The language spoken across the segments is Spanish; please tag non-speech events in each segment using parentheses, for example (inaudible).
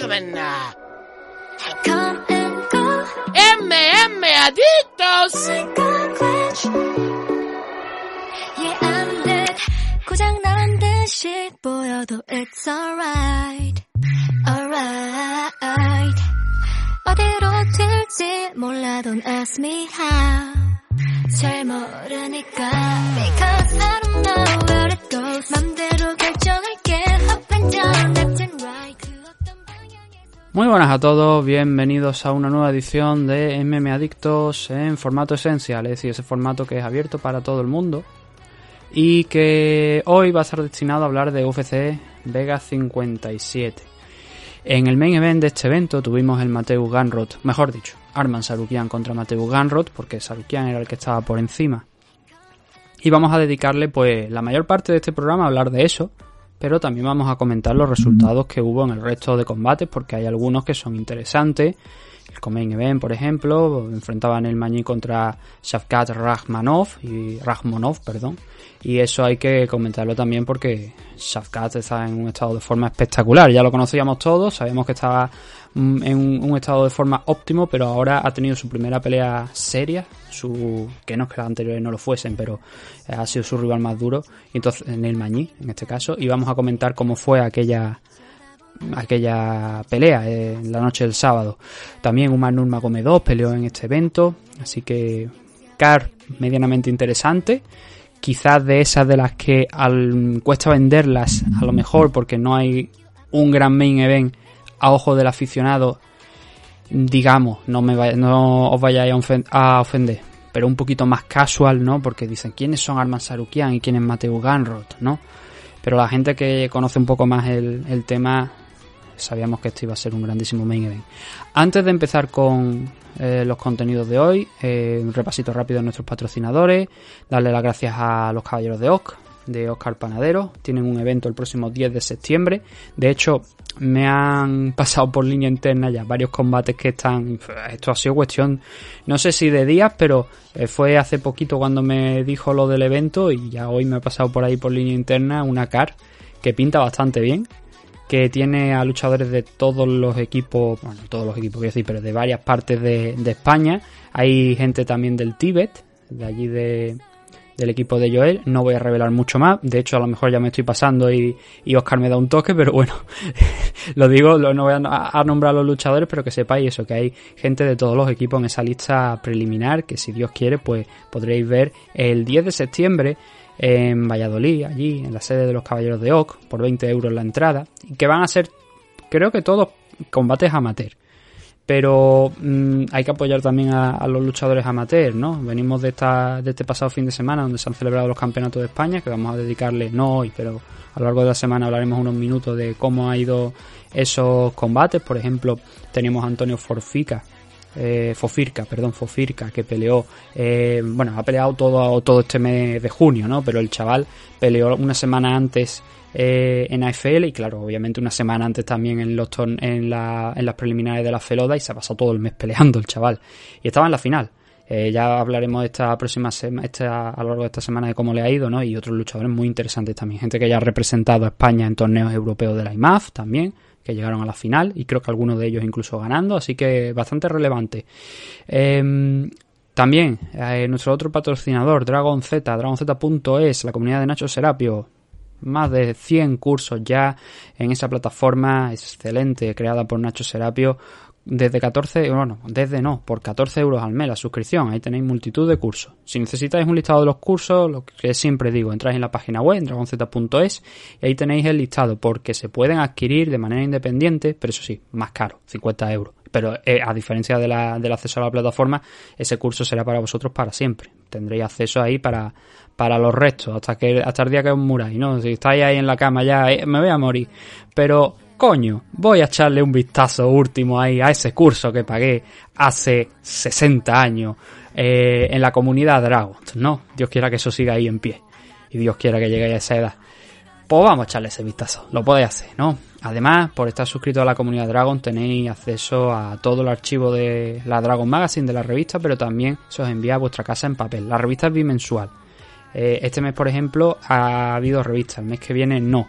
Gentlemen. MM Adictos. Yeah, I'm dead. 고장 난 듯이 보여도 it's alright. Alright. 어디로 튈지 몰라 don't ask me how. 잘 모르니까. Because I don't know where it goes. 맘대로 결정할게. Up and down, left and right. Muy buenas a todos, bienvenidos a una nueva edición de MM Adictos en formato esencial, es decir, ese formato que es abierto para todo el mundo y que hoy va a estar destinado a hablar de UFC Vega 57. En el main event de este evento tuvimos el Mateus Ganrot, mejor dicho, Arman Sarukian contra Mateus Ganrot, porque Sarukian era el que estaba por encima. Y vamos a dedicarle pues la mayor parte de este programa a hablar de eso, pero también vamos a comentar los resultados que hubo en el resto de combates, porque hay algunos que son interesantes. El Comain Event, por ejemplo, enfrentaban el Mañí contra Shavkat Rachmanov y Rachmonov, perdón. Y eso hay que comentarlo también porque Shavkat está en un estado de forma espectacular. Ya lo conocíamos todos, sabíamos que estaba en un, estado de forma óptimo, pero ahora ha tenido su primera pelea seria, su que no es que las anteriores no lo fuesen, pero eh, ha sido su rival más duro, entonces en el Mañí, en este caso, y vamos a comentar cómo fue aquella aquella pelea eh, en la noche del sábado. También Umar Nurmagomedov peleó en este evento, así que car medianamente interesante. Quizás de esas de las que al, cuesta venderlas, a lo mejor porque no hay un gran main event a ojo del aficionado, digamos, no, me vaya- no os vayáis a ofen- a ofender, pero un poquito más casual, ¿no? Porque dicen quiénes son Arman Sarukian y quién es Mateo Ganrod, ¿no? Pero la gente que conoce un poco más el, el tema, sabíamos que este iba a ser un grandísimo main event. Antes de empezar con eh, los contenidos de hoy, eh, un repasito rápido de nuestros patrocinadores, darle las gracias a los caballeros de OC, de Oscar Panadero. Tienen un evento el próximo 10 de septiembre. De hecho, me han pasado por línea interna ya varios combates que están. Esto ha sido cuestión, no sé si de días, pero eh, fue hace poquito cuando me dijo lo del evento y ya hoy me ha pasado por ahí por línea interna una car que pinta bastante bien que tiene a luchadores de todos los equipos, bueno, todos los equipos, quiero decir, pero de varias partes de, de España. Hay gente también del Tíbet, de allí de, del equipo de Joel. No voy a revelar mucho más. De hecho, a lo mejor ya me estoy pasando y, y Oscar me da un toque, pero bueno, (laughs) lo digo, no voy a, a nombrar a los luchadores, pero que sepáis eso, que hay gente de todos los equipos en esa lista preliminar, que si Dios quiere, pues podréis ver el 10 de septiembre en Valladolid, allí, en la sede de los Caballeros de Oc, por 20 euros la entrada, y que van a ser, creo que todos combates amateur. Pero mm, hay que apoyar también a, los luchadores amateur, ¿no? Venimos de, esta, de este pasado fin de semana donde se han celebrado los campeonatos de España, que vamos a dedicarle, no hoy, pero a lo largo de la semana hablaremos unos minutos de cómo ha ido esos combates. Por ejemplo, teníamos a Antonio Forfica, eh, Fofirca, perdón, Fofirca, que peleó, eh, bueno, ha peleado todo, todo este mes de junio, ¿no? Pero el chaval peleó una semana antes eh, en AFL y claro, obviamente una semana antes también en los en, la- en las preliminares de la Feloda y se ha pasado todo el mes peleando el chaval. Y estaba en la final. Eh, ya hablaremos esta próxima semana, esta, a lo largo de esta semana de cómo le ha ido, ¿no? Y otros luchadores muy interesantes también. Gente que ya ha representado a España en torneos europeos de la IMAF también, que llegaron a la final y creo que algunos de ellos incluso ganando, así que bastante relevante. Em, también eh, nuestro otro patrocinador, Dragon Z, dragonz.es, la comunidad de Nacho Serapio. Más de 100 cursos ya en esa plataforma excelente creada por Nacho Serapio desde 14, bueno, desde no, por 14 euros al mes la suscripción. Ahí tenéis multitud de cursos. Si necesitáis un listado de los cursos, lo que siempre digo, entráis en la página web, dragonz.es, y ahí tenéis el listado, porque se pueden adquirir de manera independiente, pero eso sí, más caro, 50 euros. Pero eh, a diferencia de la, del acceso a la plataforma, ese curso será para vosotros para siempre. Tendréis acceso ahí para, para los restos, hasta que hasta el día que os muráis, ¿no? Si estáis ahí en la cama ya, eh, me voy a morir. Pero, coño, voy a echarle un vistazo último ahí a ese curso que pagué hace 60 años eh, en la comunidad Dragon, ¿no? Dios quiera que eso siga ahí en pie. Y Dios quiera que llegue a esa edad. Pues vamos a echarle ese vistazo. Lo podéis hacer, ¿no? Además, por estar suscrito a la comunidad Dragon tenéis acceso a todo el archivo de la Dragon Magazine de la revista, pero también se os envía a vuestra casa en papel. La revista es bimensual. Eh, este mes, por ejemplo, ha habido revista. El mes que viene no.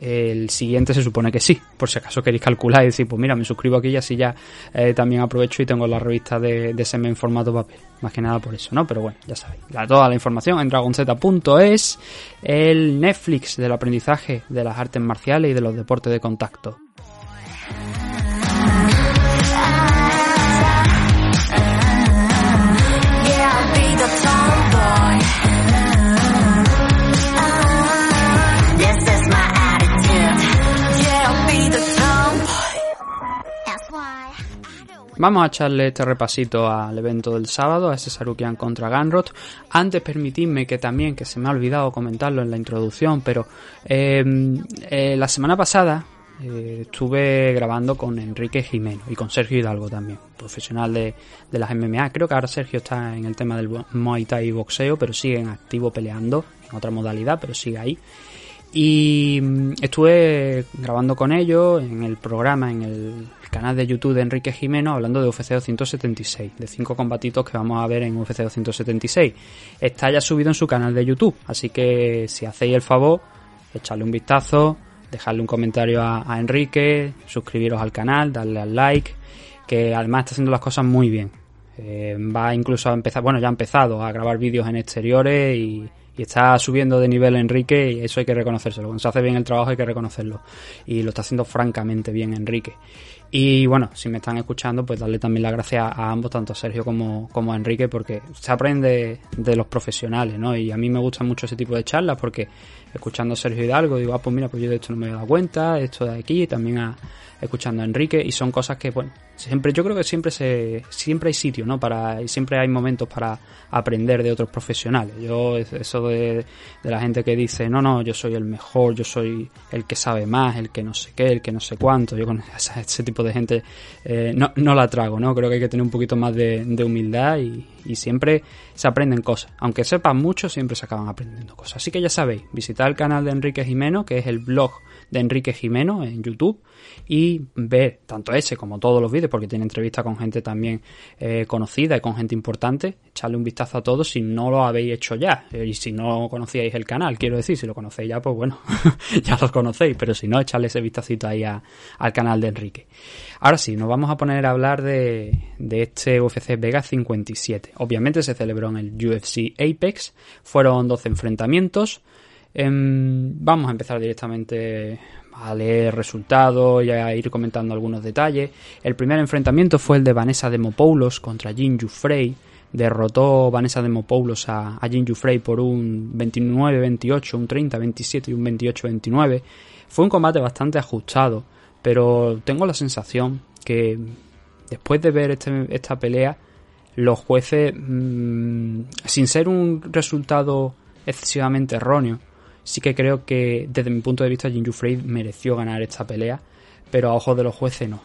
El siguiente se supone que sí, por si acaso queréis calcular y decir, pues mira, me suscribo aquí y así ya eh, también aprovecho y tengo la revista de, de en formato papel. Más que nada por eso, ¿no? Pero bueno, ya sabéis. toda la información en dragonz.es, el Netflix del aprendizaje de las artes marciales y de los deportes de contacto. Vamos a echarle este repasito al evento del sábado, a ese Sarukian contra Ganrot. Antes permitidme que también, que se me ha olvidado comentarlo en la introducción, pero eh, eh, la semana pasada eh, estuve grabando con Enrique Jimeno y con Sergio Hidalgo también, profesional de, de, las MMA. Creo que ahora Sergio está en el tema del Muay Thai y boxeo, pero sigue en activo peleando en otra modalidad, pero sigue ahí. Y mm, estuve grabando con ellos en el programa, en el canal de YouTube de Enrique Jimeno, hablando de UFC 276, de cinco combatitos que vamos a ver en UFC 276. Está ya subido en su canal de YouTube, así que si hacéis el favor, echarle un vistazo, dejarle un comentario a, Enrique, suscribiros al canal, darle al like, que además está haciendo las cosas muy bien. Eh, va incluso a empezar, bueno, ya ha empezado a grabar vídeos en exteriores y y está subiendo de nivel Enrique y eso hay que reconocérselo. Cuando se hace bien el trabajo hay que reconocerlo y lo está haciendo francamente bien Enrique. Y bueno, si me están escuchando, pues darle también las gracias a ambos, tanto a Sergio como, como a Enrique, porque se aprende de los profesionales, ¿no? Y a mí me gusta mucho ese tipo de charlas porque escuchando a Sergio Hidalgo digo, ah, pues mira, pues yo de esto no me he dado cuenta, esto de aquí, también a, escuchando a Enrique y son cosas que, bueno, siempre, yo creo que siempre se, siempre hay sitio, ¿no? Para, y siempre hay momentos para aprender de otros profesionales. Yo, eso de, de la gente que dice, no, no, yo soy el mejor, yo soy el que sabe más, el que no sé qué, el que no sé cuánto, yo con (laughs) ese, tipo de gente eh, no, no la trago, ¿no? Creo que hay que tener un poquito más de, humildad y, y siempre se aprenden cosas. Aunque sepan mucho, siempre se acaban aprendiendo cosas. Así que ya sabéis, visitad el canal de Enrique Jimeno, que es el blog de Enrique Jimeno en YouTube, y ver tanto ese como todos los vídeos, porque tiene entrevistas con gente también eh, conocida y con gente importante. Echarle un vistazo a todos si no lo habéis hecho ya. Eh, y si no conocíais el canal, quiero decir, si lo conocéis ya, pues bueno, (laughs) ya lo conocéis, pero si no, echarle ese vistacito ahí al canal de Enrique. Ahora sí, nos vamos a poner a hablar de, de este UFC Vega 57. Obviamente se celebró en el UFC Apex, fueron 12 enfrentamientos. Em, vamos a empezar directamente a leer resultados y a ir comentando algunos detalles. El primer enfrentamiento fue el de Vanessa Demopoulos contra Jinju Frey. Derrotó Vanessa Demopoulos a, a Jinju Frey por un 29-28, un 30-27 y un 28-29. Fue un combate bastante ajustado, pero tengo la sensación que después de ver este, esta pelea, los jueces, mm, sin ser un resultado excesivamente erróneo, sí que creo que desde mi punto de vista Jinju Frey mereció ganar esta pelea, pero a ojos de los jueces no.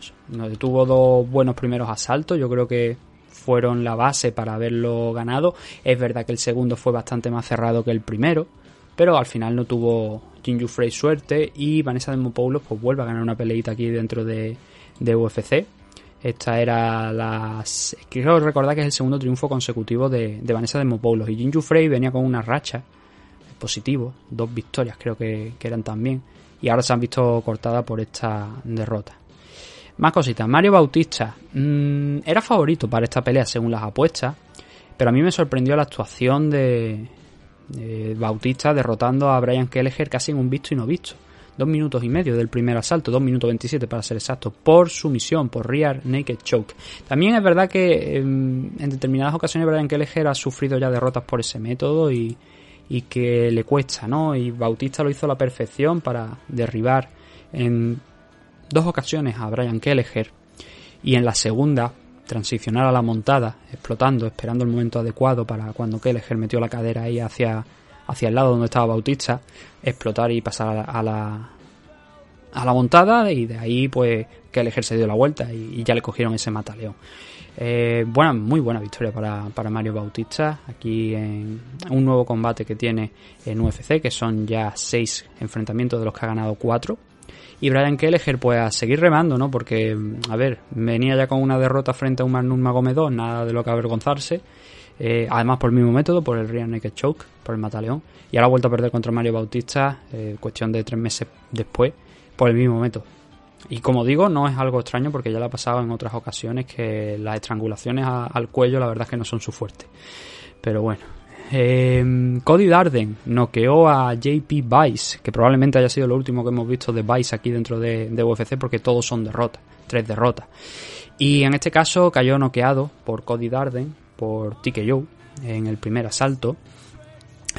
Tuvo dos buenos primeros asaltos, yo creo que fueron la base para haberlo ganado. Es verdad que el segundo fue bastante más cerrado que el primero, pero al final no tuvo Jinju Frey suerte y Vanessa Demopoulos pues vuelve a ganar una peleita aquí dentro de, de UFC. Esta era la... Quiero recordar que es el segundo triunfo consecutivo de, de Vanessa Demopoulos y Jinju Frey venía con una racha positivo, dos victorias creo que, eran también, y ahora se han visto cortadas por esta derrota. Más cositas, Mario Bautista mm, era favorito para esta pelea según las apuestas, pero a mí me sorprendió la actuación de, Bautista derrotando a Brian Kelleher casi en un visto y no visto. Dos minutos y medio del primer asalto, dos minutos veintisiete para ser exacto, por sumisión, por Rear Naked Choke. También es verdad que em, en, determinadas ocasiones Brian Kelleher ha sufrido ya derrotas por ese método y, y que le cuesta, ¿no? Y Bautista lo hizo a la perfección para derribar en dos ocasiones a Brian Kelleher y en la segunda transicionar a la montada, explotando, esperando el momento adecuado para cuando Kelleher metió la cadera ahí hacia, hacia el lado donde estaba Bautista, explotar y pasar a la, a la, montada y de ahí pues que el ejército dio la vuelta y, ya le cogieron ese mataleón. Eh, buena, muy buena victoria para, para, Mario Bautista aquí en un nuevo combate que tiene en UFC, que son ya seis enfrentamientos de los que ha ganado cuatro. Y Brian Kelleher pues a seguir remando, ¿no? Porque, a ver, venía ya con una derrota frente a un Magnum Magomedov, nada de lo que avergonzarse. Eh, además por el mismo método, por el Real Naked Choke, por el mataleón. Y ahora ha vuelto a perder contra Mario Bautista, eh, cuestión de tres meses después, por el mismo método. Y como digo, no es algo extraño porque ya le ha pasado en otras ocasiones que las estrangulaciones al cuello la verdad es que no son su fuerte. Pero bueno. Eh, Cody Darden noqueó a JP Vice, que probablemente haya sido lo último que hemos visto de Vice aquí dentro de, de UFC porque todos son derrotas, tres derrotas. Y en este caso cayó noqueado por Cody Darden, por TKO, en el primer asalto.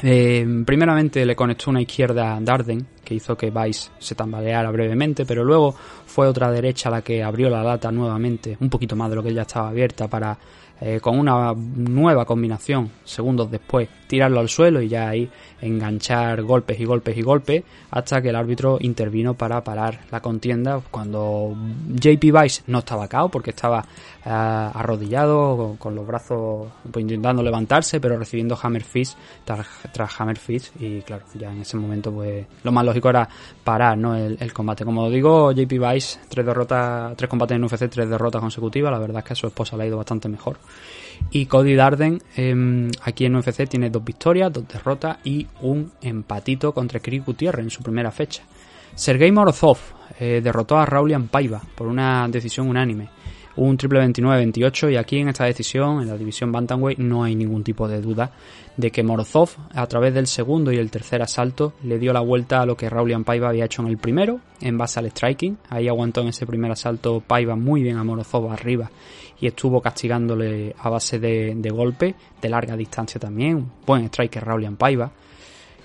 Eh, primeramente le conectó una izquierda a Darden, que hizo que Vice se tambaleara brevemente, pero luego fue otra derecha la que abrió la lata nuevamente, un poquito más de lo que ya estaba abierta, para eh, con una nueva combinación, segundos después, tirarlo al suelo y ya ahí enganchar golpes y golpes y golpes, hasta que el árbitro intervino para parar la contienda cuando JP Vice no estaba cao porque estaba uh, arrodillado, con, los brazos pues, intentando levantarse, pero recibiendo Hammer Fist tras, tras Hammer Fist y claro, ya en ese momento pues lo más lógico era parar ¿no? el, el combate. Como digo, JP Vice, tres derrotas, tres combates en UFC, tres derrotas consecutivas, la verdad es que a su esposa le ha ido bastante mejor. Y Cody Darden eh, aquí en UFC tiene dos victorias, dos derrotas y un empatito contra Chris Gutiérrez en su primera fecha. Sergei Morozov eh, derrotó a Raulian Paiva por una decisión unánime. Un triple 29-28 y aquí en esta decisión, en la división Bantamweight, no hay ningún tipo de duda de que Morozov, a través del segundo y el tercer asalto, le dio la vuelta a lo que Raulian Paiva había hecho en el primero, en base al striking. Ahí aguantó en ese primer asalto Paiva muy bien a Morozov arriba y estuvo castigándole a base de, de golpe, de larga distancia también. Buen striker Raulian Paiva.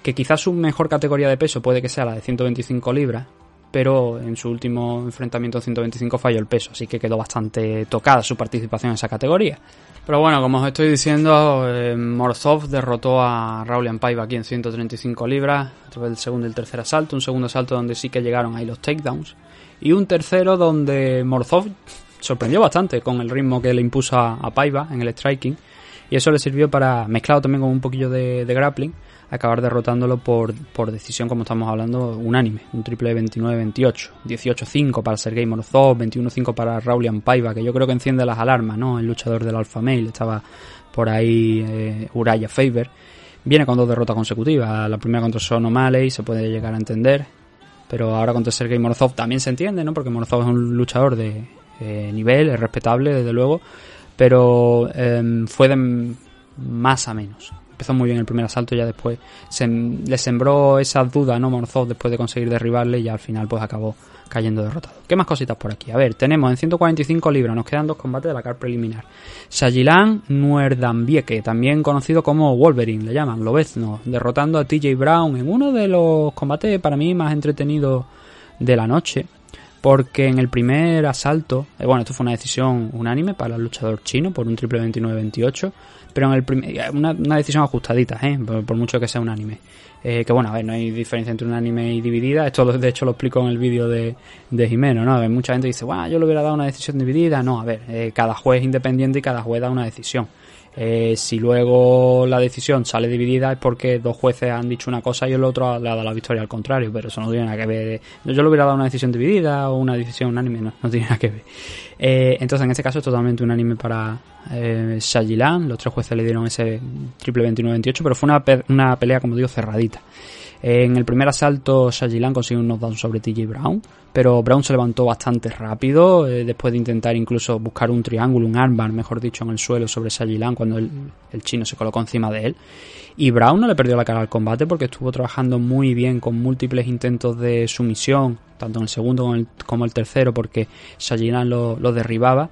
Que quizás su mejor categoría de peso puede que sea la de 125 libras, pero en su último enfrentamiento 125 falló el peso, así que quedó bastante tocada su participación en esa categoría. Pero bueno, como os estoy diciendo, eh, Morozov derrotó a Raulian Paiva aquí en 135 libras a través del segundo y el tercer asalto. Un segundo asalto donde sí que llegaron ahí los takedowns. Y un tercero donde Morozov sorprendió bastante con el ritmo que le impuso a, Paiva en el striking. Y eso le sirvió para, mezclado también con un poquillo de, de grappling, acabar derrotándolo por, por decisión, como estamos hablando, unánime. Un triple 29-28, 18-5 para Sergei Morozov, 21-5 para Raulian Paiva, que yo creo que enciende las alarmas, ¿no? El luchador del Alpha Male, estaba por ahí eh, Uraya Faber. Viene con dos derrotas consecutivas, la primera contra Son O'Malley, se puede llegar a entender, pero ahora contra Sergei Morozov también se entiende, ¿no? Porque Morozov es un luchador de eh, nivel, es respetable, desde luego, pero eh, fue de más a menos empezó muy bien el primer asalto, ya después se, le sembró esas dudas, ¿no? Morozov después de conseguir derribarle y al final pues acabó cayendo derrotado. ¿Qué más cositas por aquí? A ver, tenemos en 145 libras, nos quedan dos combates de la car preliminar. Sajilan Nuerdambieke, también conocido como Wolverine, le llaman, Lobezno, derrotando a TJ Brown en uno de los combates para mí más entretenidos de la noche. Porque en el primer asalto, eh, bueno, esto fue una decisión unánime para el luchador chino por un triple 29-28 pero en el primer, una, una, decisión ajustadita, ¿eh? por, por, mucho que sea unánime. Eh, que bueno, a ver, no hay diferencia entre unánime y dividida. Esto de hecho lo explico en el vídeo de, de Jimeno, ¿no? A ver, mucha gente dice, bueno, yo le hubiera dado una decisión dividida. No, a ver, eh, cada juez es independiente y cada juez da una decisión. Eh, si luego la decisión sale dividida es porque dos jueces han dicho una cosa y el otro le ha dado la victoria al contrario, pero eso no tiene nada que ver. Yo le hubiera dado una decisión dividida o una decisión unánime, no, tiene nada que ver. Eh, entonces, en este caso es totalmente unánime para eh, Shajilan. Los tres jueces le dieron ese triple 29-28, pero fue una, pe una pelea, como digo, cerradita. En el primer asalto, Shajilan consiguió un knockdown sobre TJ Brown, pero Brown se levantó bastante rápido eh, después de intentar incluso buscar un triángulo, un armbar, mejor dicho, en el suelo sobre Shajilan cuando el, chino se colocó encima de él. Y Brown no le perdió la cara al combate porque estuvo trabajando muy bien con múltiples intentos de sumisión, tanto en el segundo como como el tercero, porque Shajilan lo derribaba.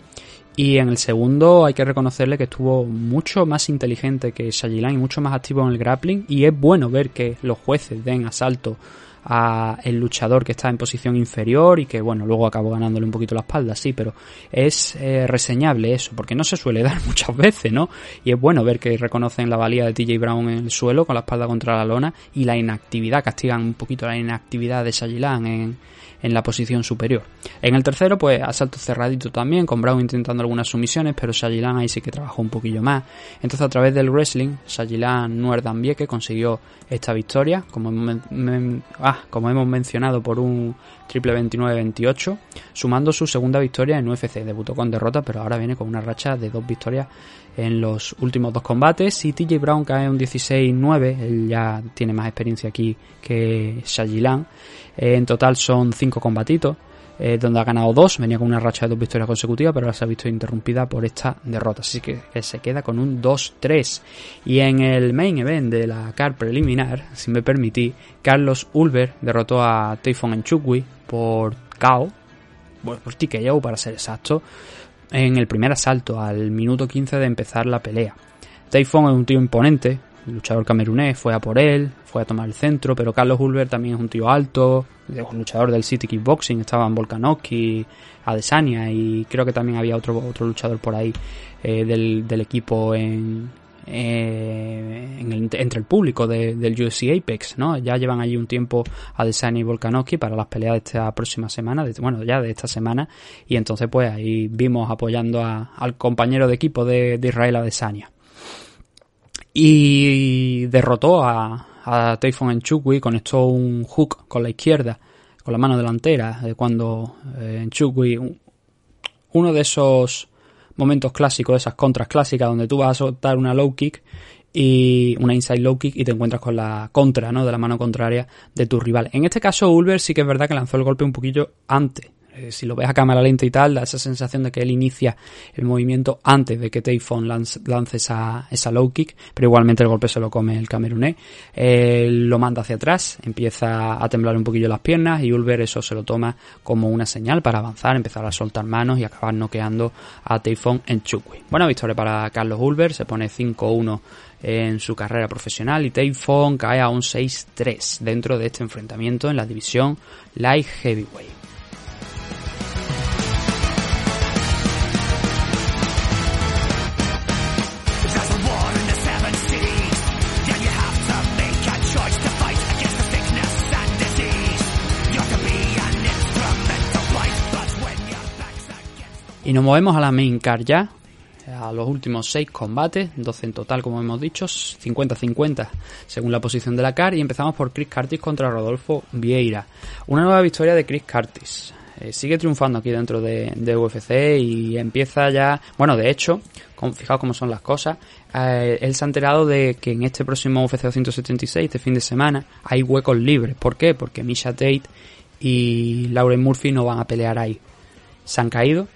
Y en el segundo hay que reconocerle que estuvo mucho más inteligente que Shajilan y mucho más activo en el grappling. Y es bueno ver que los jueces den asalto a el luchador que está en posición inferior y que bueno, luego acabó ganándole un poquito la espalda, sí, pero es eh, reseñable eso, porque no se suele (laughs) dar muchas veces, ¿no? Y es bueno ver que reconocen la valía de TJ Brown en el suelo con la espalda contra la lona y la inactividad, castigan un poquito la inactividad de Shajilan en, en la posición superior. En el tercero, pues asalto cerradito también, con Brown intentando algunas sumisiones, pero Shajilan ahí sí que trabajó un poquillo más. Entonces a través del wrestling, Shajilan que consiguió esta victoria, como, ah, como hemos mencionado por un triple 29-28, sumando su segunda victoria en UFC. Debutó con derrota, pero ahora viene con una racha de dos victorias en los últimos dos combates. Y TJ Brown cae un 16-9, él ya tiene más experiencia aquí que Shajilan. Eh, en total son cinco combatitos. Eh, donde ha ganado dos, venía con una racha de dos victorias consecutivas, pero ahora se ha visto interrumpida por esta derrota, así que se queda con un 2-3. Y en el main event de la car preliminar, si me permití, Carlos Ulver derrotó a Typhon Enchukwi por KO, bueno, por TKO para ser exacto, en el primer asalto, al minuto 15 de empezar la pelea. Typhon es un tío imponente, el luchador camerunés fue a por él, fue a tomar el centro, pero Carlos Ulver también es un tío alto, luchador del City Kickboxing, estaban Volkanovski, Adesanya y creo que también había otro, otro luchador por ahí eh, del, del, equipo en, eh, entre el público del UFC Apex, ¿no? Ya llevan allí un tiempo Adesanya y Volkanovski para las peleas de esta próxima semana, bueno, ya de esta semana, y entonces pues ahí vimos apoyando al compañero de equipo de, de Israel Adesanya y derrotó a, a Typhon Enchukwi, conectó un hook con la izquierda, con la mano delantera, cuando eh, Enchukwi, uno de esos momentos clásicos, esas contras clásicas donde tú vas a soltar una low kick y una inside low kick y te encuentras con la contra, ¿no? De la mano contraria de tu rival. En este caso, Ulver sí que es verdad que lanzó el golpe un poquillo antes eh, si lo ves a cámara lenta y tal, da esa sensación de que él inicia el movimiento antes de que Typhon lance, esa, esa, low kick, pero igualmente el golpe se lo come el camerunés. lo manda hacia atrás, empieza a temblar un poquillo las piernas y Ulver eso se lo toma como una señal para avanzar, empezar a soltar manos y acabar noqueando a Typhon en Chukwi. Buena victoria para Carlos Ulver, se pone 5-1 en su carrera profesional y Typhon cae a un 6-3 dentro de este enfrentamiento en la división Light Heavyweight. Y nos movemos a la main card ya, a los últimos 6 combates, 12 en total como hemos dicho, 50-50 según la posición de la car y empezamos por Chris Curtis contra Rodolfo Vieira. Una nueva victoria de Chris Curtis. Eh, sigue triunfando aquí dentro de, UFC y empieza ya, bueno, de hecho, fijaos cómo son las cosas, eh, él se ha enterado de que en este próximo UFC 276, este fin de semana, hay huecos libres. ¿Por qué? Porque Misha Tate y Lauren Murphy no van a pelear ahí. Se han caído,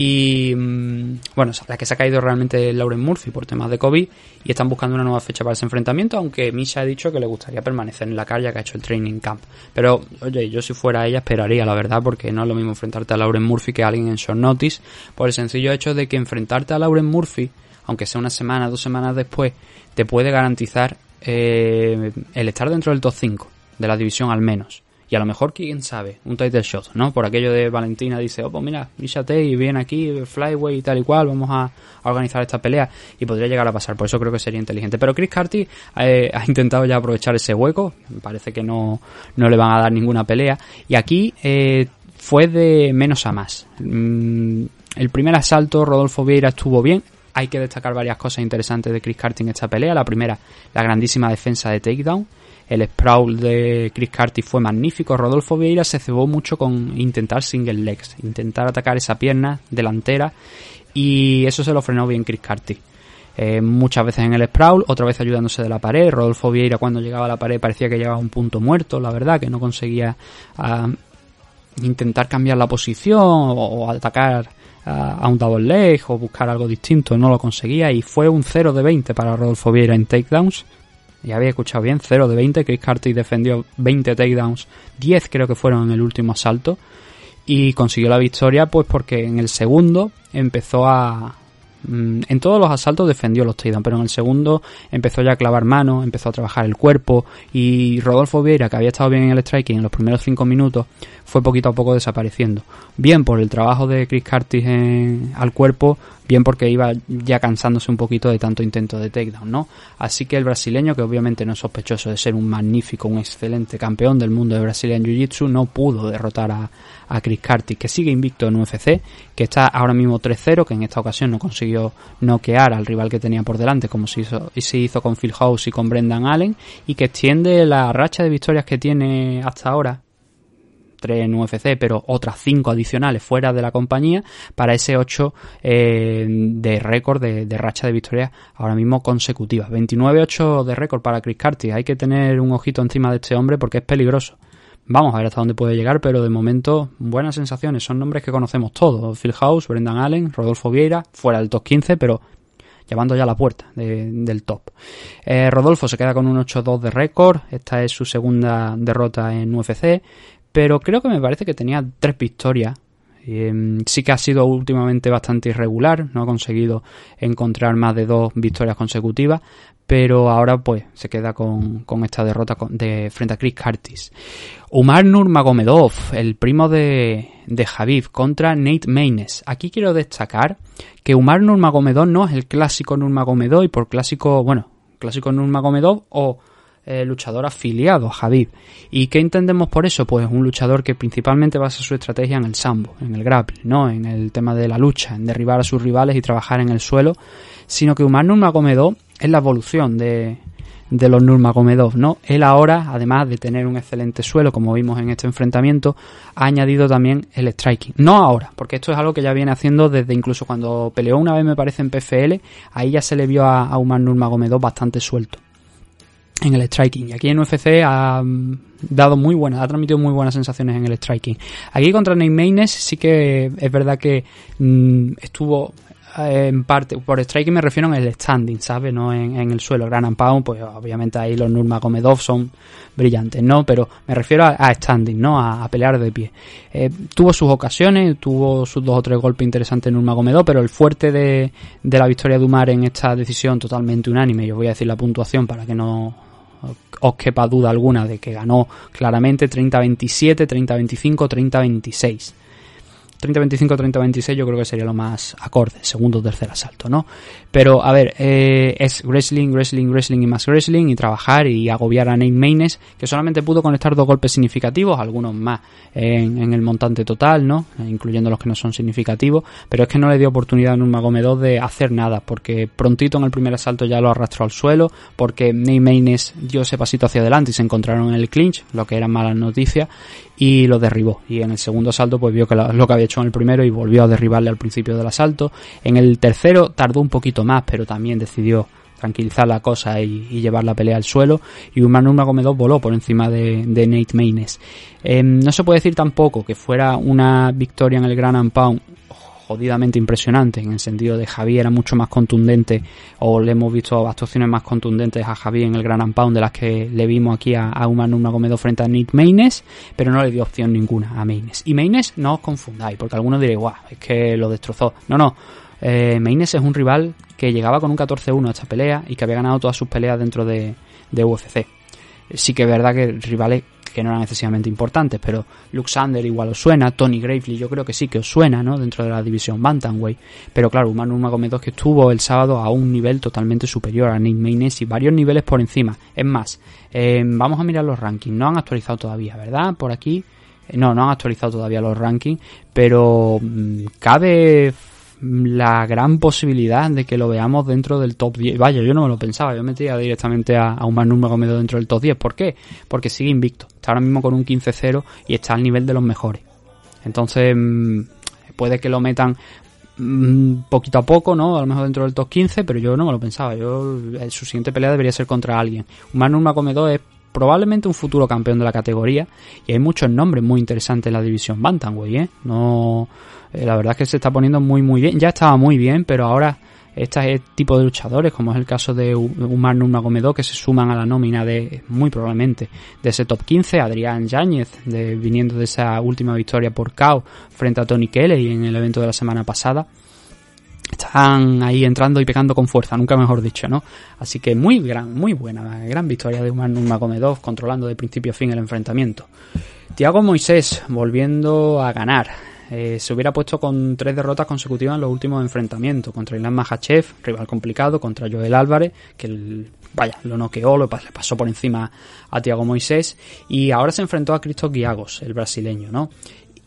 y mm, bueno, la que se ha caído realmente es Lauren Murphy por temas de COVID y están buscando una nueva fecha para ese enfrentamiento, aunque Misha ha dicho que le gustaría permanecer en la calle que ha hecho el training camp. Pero, oye, yo si fuera ella esperaría, la verdad, porque no es lo mismo enfrentarte a Lauren Murphy que a alguien en short notice, por el sencillo hecho de que enfrentarte a Lauren Murphy, aunque sea una semana, dos semanas después, te puede garantizar eh, el estar dentro del top 5 de la división al menos. Y a lo mejor, quién sabe, un title shot, ¿no? Por aquello de Valentina dice, oh, pues mira, Misha y viene aquí, Flyway y tal y cual, vamos a, organizar esta pelea. Y podría llegar a pasar, por eso creo que sería inteligente. Pero Chris Carty eh, ha intentado ya aprovechar ese hueco, parece que no, no le van a dar ninguna pelea. Y aquí eh, fue de menos a más. Mm, el primer asalto, Rodolfo Vieira estuvo bien, hay que destacar varias cosas interesantes de Chris Carty en esta pelea. La primera, la grandísima defensa de takedown. El sprawl de Chris Carty fue magnífico. Rodolfo Vieira se cebó mucho con intentar single legs, intentar atacar esa pierna delantera y eso se lo frenó bien Chris Carty. Eh, muchas veces en el sprawl, otra vez ayudándose de la pared. Rodolfo Vieira cuando llegaba a la pared parecía que llegaba a un punto muerto, la verdad, que no conseguía ah, intentar cambiar la posición o, atacar ah, a un double leg o buscar algo distinto, no lo conseguía y fue un 0 de 20 para Rodolfo Vieira en takedowns ya había escuchado bien, 0 de 20. Chris Carty defendió 20 takedowns, 10 creo que fueron en el último asalto. Y consiguió la victoria, pues porque en el segundo empezó a, Mm, En todos los asaltos defendió los takedowns, pero en el segundo empezó ya a clavar manos, empezó a trabajar el cuerpo y Rodolfo Vieira, que había estado bien en el striking en los primeros cinco minutos, fue poquito a poco desapareciendo. Bien por el trabajo de Chris Curtis en- al cuerpo, bien porque iba ya cansándose un poquito de tanto intento de takedown, ¿no? Así que el brasileño, que obviamente no es sospechoso de ser un magnífico, un excelente campeón del mundo de Brazilian Jiu-Jitsu, no pudo derrotar a, a Chris Curtis, que sigue invicto en UFC, que está ahora mismo 3-0, que en esta ocasión no consiguió noquear al rival que tenía por delante, como se hizo, se hizo con Phil House y con Brendan Allen, y que extiende la racha de victorias que tiene hasta ahora, tres en UFC, pero otras cinco adicionales fuera de la compañía para ese 8 de récord de, racha de victorias ahora mismo consecutivas. 29-8 de récord para Chris Curtis. Hay que tener un ojito encima de este hombre porque es peligroso. Vamos a ver hasta dónde puede llegar, pero de momento buenas sensaciones. Son nombres que conocemos todos. Phil House, Brendan Allen, Rodolfo Vieira, fuera del top 15, pero llamando ya la puerta de- del top. Eh, Rodolfo se queda con un 8-2 de récord. Esta es su segunda derrota en UFC. Pero creo que me parece que tenía tres victorias. Eh, sí que ha sido últimamente bastante irregular. No ha conseguido encontrar más de dos victorias consecutivas. Pero ahora pues se queda con, con esta derrota de, frente a Chris Curtis. Umar Nurmagomedov, el primo de, de Javif, contra Nate Maynes. Aquí quiero destacar que Umar Nurmagomedov no es el clásico Nurmagomedov y por clásico, bueno, clásico Nurmagomedov o eh, luchador afiliado a Javif. ¿Y qué entendemos por eso? Pues un luchador que principalmente basa su estrategia en el sambo, en el grappling, no en el tema de la lucha, en derribar a sus rivales y trabajar en el suelo, sino que Umar Nurmagomedov es la evolución de, de los Nurmagomedov, ¿no? Él ahora, además de tener un excelente suelo, como vimos en este enfrentamiento, ha añadido también el striking. No ahora, porque esto es algo que ya viene haciendo desde incluso cuando peleó una vez, me parece, en PFL, ahí ya se le vio a, a Umar Nurmagomedov bastante suelto en el striking. Y aquí en UFC ha mm, dado muy buenas, ha transmitido muy buenas sensaciones en el striking. Aquí contra Nate Maynes sí que es verdad que mm, estuvo eh, en parte, por striking me refiero en el standing, ¿sabes? No en, en el suelo. Gran and pound, pues obviamente ahí los Nurmagomedov son brillantes, ¿no? Pero me refiero a, a standing, ¿no? A, a pelear de pie. Eh, tuvo sus ocasiones, tuvo sus dos o tres golpes interesantes en Nurmagomedov, pero el fuerte de, de la victoria de Umar en esta decisión totalmente unánime, yo voy a decir la puntuación para que no os quepa duda alguna de que ganó claramente 30-27, 30-25, 30-26. 30-25, 30-26 yo creo que sería lo más acorde, segundo o tercer asalto, ¿no? Pero, a ver, eh, es wrestling, wrestling, wrestling y más wrestling y trabajar y agobiar a Nate Maynes, que solamente pudo conectar dos golpes significativos, algunos más en, el montante total, ¿no? Incluyendo los que no son significativos, pero es que no le dio oportunidad a Nurmagomedov de hacer nada, porque prontito en el primer asalto ya lo arrastró al suelo, porque Nate Maynes dio ese pasito hacia adelante y se encontraron en el clinch, lo que eran malas noticias, y lo derribó. Y en el segundo asalto pues vio que lo, lo que había en el primero y volvió a derribarle al principio del asalto. En el tercero tardó un poquito más, pero también decidió tranquilizar la cosa y, llevar la pelea al suelo. Y Umar Nurmagomedov voló por encima de, Nate Maynes. Eh, no se puede decir tampoco que fuera una victoria en el Gran Pound jodidamente impresionante, en el sentido de Javier era mucho más contundente, o le hemos visto actuaciones más contundentes a Javier en el Gran and Pound de las que le vimos aquí a, a Umar Nurmagomedov frente a Nick Maynes, pero no le dio opción ninguna a Maynes. Y Maynes no os confundáis, porque algunos diréis, guau, es que lo destrozó. No, no, eh, Maynes es un rival que llegaba con un 14-1 a esta pelea y que había ganado todas sus peleas dentro de, de UFC. Sí que es verdad que rivales que no eran excesivamente importantes, pero Luxander igual os suena, Tony Gravely yo creo que sí que os suena, ¿no? Dentro de la división Bantamweight, pero claro, Umar Nurmagomedov que estuvo el sábado a un nivel totalmente superior a Nick Maynes y varios niveles por encima. Es más, eh, vamos a mirar los rankings, no han actualizado todavía, ¿verdad? Por aquí, eh, no, no han actualizado todavía los rankings, pero mmm, cabe la gran posibilidad de que lo veamos dentro del top 10. Vaya, yo no me lo pensaba, yo metía directamente a, a Umar Nurmagomedov dentro del top 10. ¿Por qué? Porque sigue invicto. Está ahora mismo con un 15-0 y está al nivel de los mejores. Entonces, mmm, puede que lo metan mmm, poquito a poco, ¿no? A lo mejor dentro del top 15, pero yo no me lo pensaba. Yo, eh, su siguiente pelea debería ser contra alguien. Umar Nurmagomedov es probablemente un futuro campeón de la categoría y hay muchos nombres muy interesantes en la división Bantamweight, ¿eh? No, eh, la verdad es que se está poniendo muy muy bien. Ya estaba muy bien, pero ahora este tipo de luchadores, como es el caso de Umar Nurmagomedov, que se suman a la nómina de, muy probablemente, de ese top 15, Adrián Yáñez, viniendo de esa última victoria por KO frente a Tony Kelly en el evento de la semana pasada. Están ahí entrando y pegando con fuerza, nunca mejor dicho, ¿no? Así que muy gran, muy buena, gran victoria de Umar Nurmagomedov controlando de principio a fin el enfrentamiento. Tiago Moisés volviendo a ganar. Eh, se hubiera puesto con tres derrotas consecutivas en los últimos enfrentamientos contra Ilan Mahachev, rival complicado, contra Joel Álvarez, que vaya, lo noqueó, lo pasó por encima a Tiago Moisés, y ahora se enfrentó a Cristo Guiagos, el brasileño, ¿no?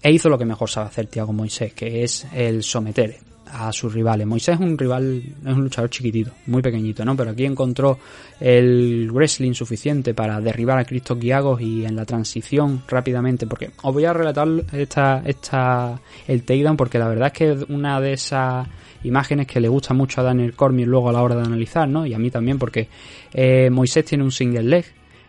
E hizo lo que mejor sabe hacer Tiago Moisés, que es el someter a sus rivales. Moisés es un rival, es un luchador chiquitito, muy pequeñito, ¿no? Pero aquí encontró el wrestling suficiente para derribar a Cristo Guiagos y en la transición rápidamente, porque os voy a relatar esta, esta, el takedown porque la verdad es que es una de esas imágenes que le gusta mucho a Daniel Cormier luego a la hora de analizar, ¿no? Y a mí también porque eh, Moisés tiene un single leg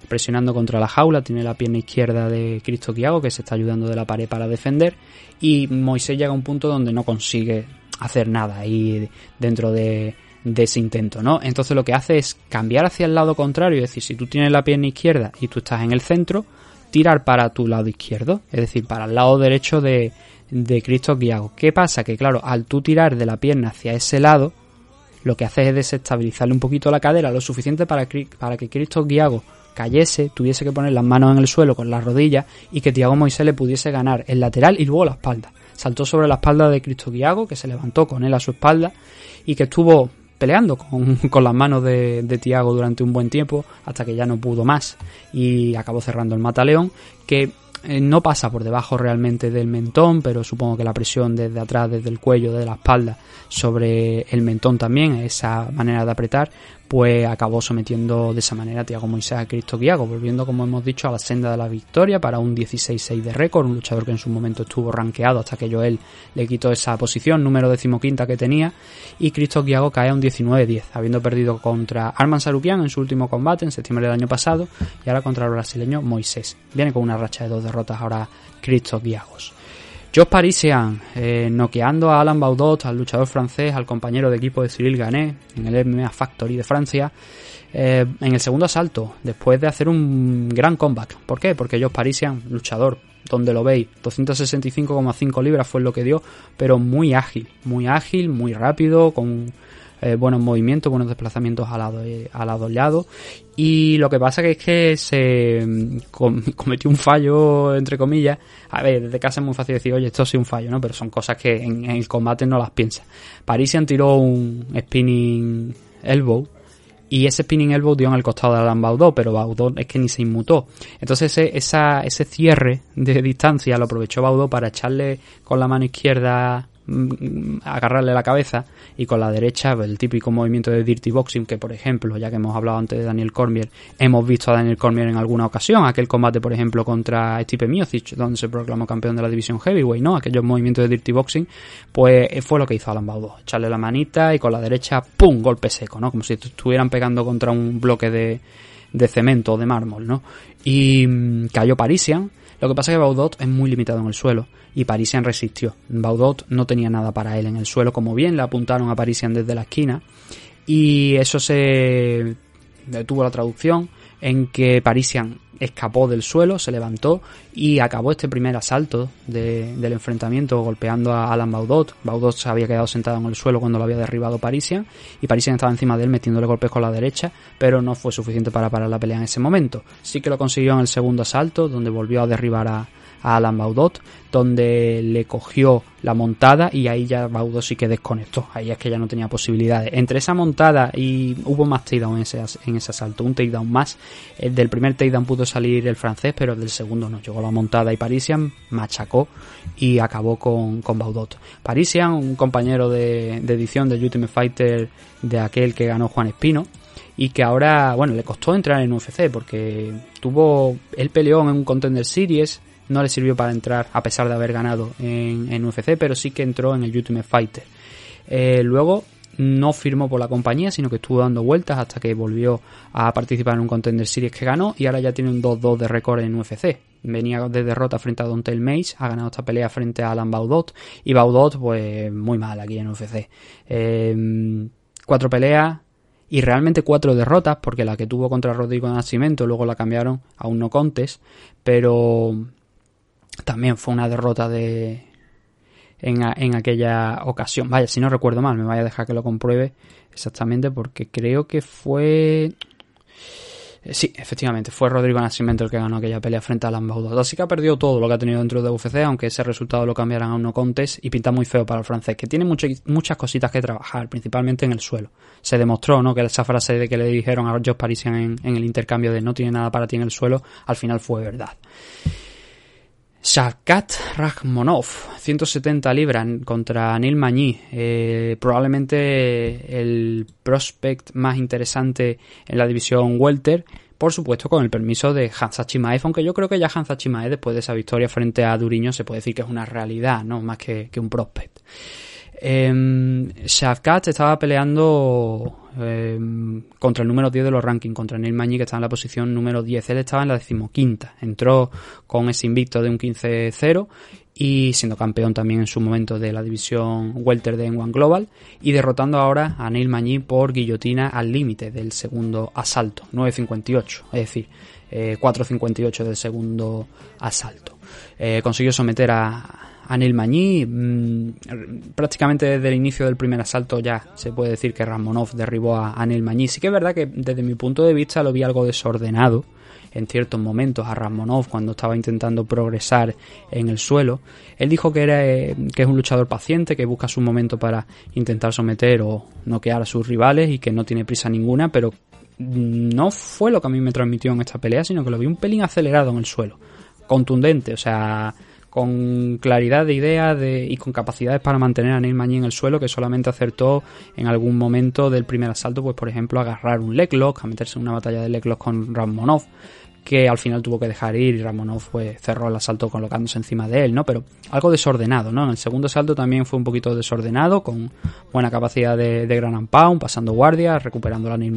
presionando contra la jaula, tiene la pierna izquierda de Cristo Quiago que se está ayudando de la pared para defender y Moisés llega a un punto donde no consigue hacer nada ahí dentro de, ese intento, ¿no? Entonces lo que hace es cambiar hacia el lado contrario, es decir, si tú tienes la pierna izquierda y tú estás en el centro, tirar para tu lado izquierdo, es decir, para el lado derecho de, de Cristo Guiago. ¿Qué pasa? Que claro, al tú tirar de la pierna hacia ese lado, lo que haces es desestabilizarle un poquito la cadera, lo suficiente para, para que Cristo Guiago cayese, tuviese que poner las manos en el suelo con las rodillas y que Tiago Moisés le pudiese ganar el lateral y luego la espalda. Saltó sobre la espalda de Cristo Guiago, que se levantó con él a su espalda y que estuvo peleando con, (laughs) con las manos de, de, Tiago durante un buen tiempo hasta que ya no pudo más y acabó cerrando el mataleón que eh, no pasa por debajo realmente del mentón, pero supongo que la presión desde atrás, desde el cuello, de la espalda sobre el mentón también, esa manera de apretar, pues acabó sometiendo de esa manera a Tiago Moisés a Cristo Guiago, volviendo, como hemos dicho, a la senda de la victoria para un 16-6 de récord, un luchador que en su momento estuvo rankeado hasta que Joel le quitó esa posición, número decimoquinta que tenía, y Cristo Guiago cae a un 19-10, habiendo perdido contra Arman Sarukian en su último combate en septiembre del año pasado, y ahora contra el brasileño Moisés. Viene con una racha de dos derrotas ahora Cristo Guiagos. Josh Parisian, eh, noqueando a Alan Baudot, al luchador francés, al compañero de equipo de Cyril Gané en el MMA Factory de Francia, eh, en el segundo asalto, después de hacer un gran comeback. ¿Por qué? Porque Josh Parisian, luchador, donde lo veis, 265,5 libras fue lo que dio, pero muy ágil, muy ágil, muy rápido, con eh, buenos movimientos, buenos desplazamientos al lado, al lado lado. Y lo que pasa que es que se mm, (laughs) cometió un fallo, entre comillas. A ver, desde casa es muy fácil decir, oye, esto sí un fallo, ¿no? Pero son cosas que en, el combate no las piensa. Parisian tiró un spinning elbow y ese spinning elbow dio en el costado de Alan Baudot, pero Baudot es que ni se inmutó. Entonces ese, ese cierre de distancia lo aprovechó Baudot para echarle con la mano izquierda agarrarle la cabeza y con la derecha el típico movimiento de dirty boxing que por ejemplo ya que hemos hablado antes de Daniel Cormier hemos visto a Daniel Cormier en alguna ocasión aquel combate por ejemplo contra Stipe Miocic donde se proclamó campeón de la división heavyweight no aquellos movimientos de dirty boxing pues fue lo que hizo Alan Baudot echarle la manita y con la derecha pum golpe seco no como si estuvieran pegando contra un bloque de, de cemento o de mármol no y mm, cayó Parisian lo que pasa es que Baudot es muy limitado en el suelo y Parisian resistió. Baudot no tenía nada para él en el suelo, como bien le apuntaron a Parisian desde la esquina y eso se detuvo la traducción en que Parisian escapó del suelo, se levantó y acabó este primer asalto del enfrentamiento golpeando a Alan Baudot. Baudot se había quedado sentado en el suelo cuando lo había derribado Parisian y Parisian estaba encima de él metiéndole golpes con la derecha, pero no fue suficiente para parar la pelea en ese momento. Sí que lo consiguió en el segundo asalto, donde volvió a derribar a, a Alan Baudot, donde le cogió la montada y ahí ya Baudot sí que desconectó. Ahí es que ya no tenía posibilidades. Entre esa montada y hubo más takedown en ese, en ese asalto, un takedown más. El del primer takedown pudo salir el francés, pero el del segundo no. Llegó la montada y Parisian machacó y acabó con, con Baudot. Parisian, un compañero de, de edición de Ultimate Fighter de aquel que ganó Juan Espino, y que ahora, bueno, le costó entrar en UFC porque tuvo, él peleó en un Contender Series, no le sirvió para entrar a pesar de haber ganado en, UFC, pero sí que entró en el Ultimate Fighter. Eh, luego no firmó por la compañía, sino que estuvo dando vueltas hasta que volvió a participar en un Contender Series que ganó y ahora ya tiene un 2-2 de récord en UFC. Venía de derrota frente a Dontel Mace, ha ganado esta pelea frente a Alan Baudot y Baudot pues muy mal aquí en UFC. Eh, cuatro peleas, y realmente cuatro derrotas, porque la que tuvo contra Rodrigo Nascimento luego la cambiaron a un no contest, pero también fue una derrota de en, en aquella ocasión. Vaya, si no recuerdo mal, me vaya a dejar que lo compruebe exactamente porque creo que fue... Eh, Sí, efectivamente, fue Rodrigo Nascimento el que ganó aquella pelea frente a Lambaudo. Así que ha perdido todo lo que ha tenido dentro de UFC, aunque ese resultado lo cambiaran a un no contest y pinta muy feo para el francés, que tiene muchas cositas que trabajar, principalmente en el suelo. Se demostró, ¿no? Que esa frase de que le dijeron a Josh Parisian en, en el intercambio de no tiene nada para ti en el suelo, al final fue verdad. Shavkat Rakhmonov, 170 libras contra Neil Magny, eh, probablemente el prospect más interesante en la división welter, por supuesto con el permiso de Hansa Chimaev, aunque yo creo que ya Hansa Chimaev después de esa victoria frente a Duriño se puede decir que es una realidad, no más que, que un prospect. Eh, Shavkat estaba peleando eh, contra el número 10 de los rankings, contra Neil Magny, que está en la posición número 10. Él estaba en la decimoquinta. Entró con ese invicto de un 15-0 y siendo campeón también en su momento de la división Welter de N1 Global y derrotando ahora a Neil Magny por guillotina al límite del segundo asalto, 9.58, es decir, eh, 4.58 del segundo asalto. Eh, consiguió someter a, a Neil Magny. mmm, prácticamente desde el inicio del primer asalto ya se puede decir que Ramonov derribó a, a Neil Magny. Sí que es verdad que desde mi punto de vista lo vi algo desordenado en ciertos momentos a Ramonov cuando estaba intentando progresar en el suelo. Él dijo que era eh, que es un luchador paciente, que busca su momento para intentar someter o noquear a sus rivales y que no tiene prisa ninguna, pero no fue lo que a mí me transmitió en esta pelea, sino que lo vi un pelín acelerado en el suelo, contundente, o sea, con claridad de ideas de, y con capacidades para mantener a Neil Magny en el suelo, que solamente acertó en algún momento del primer asalto, pues por ejemplo, agarrar un leg lock, a meterse en una batalla de leg lock con Ramonov, que al final tuvo que dejar ir y Ramonov pues, cerró el asalto colocándose encima de él, ¿no? Pero algo desordenado, ¿no? En el segundo asalto también fue un poquito desordenado, con buena capacidad de, gran pound, pasando guardia, recuperando a Neil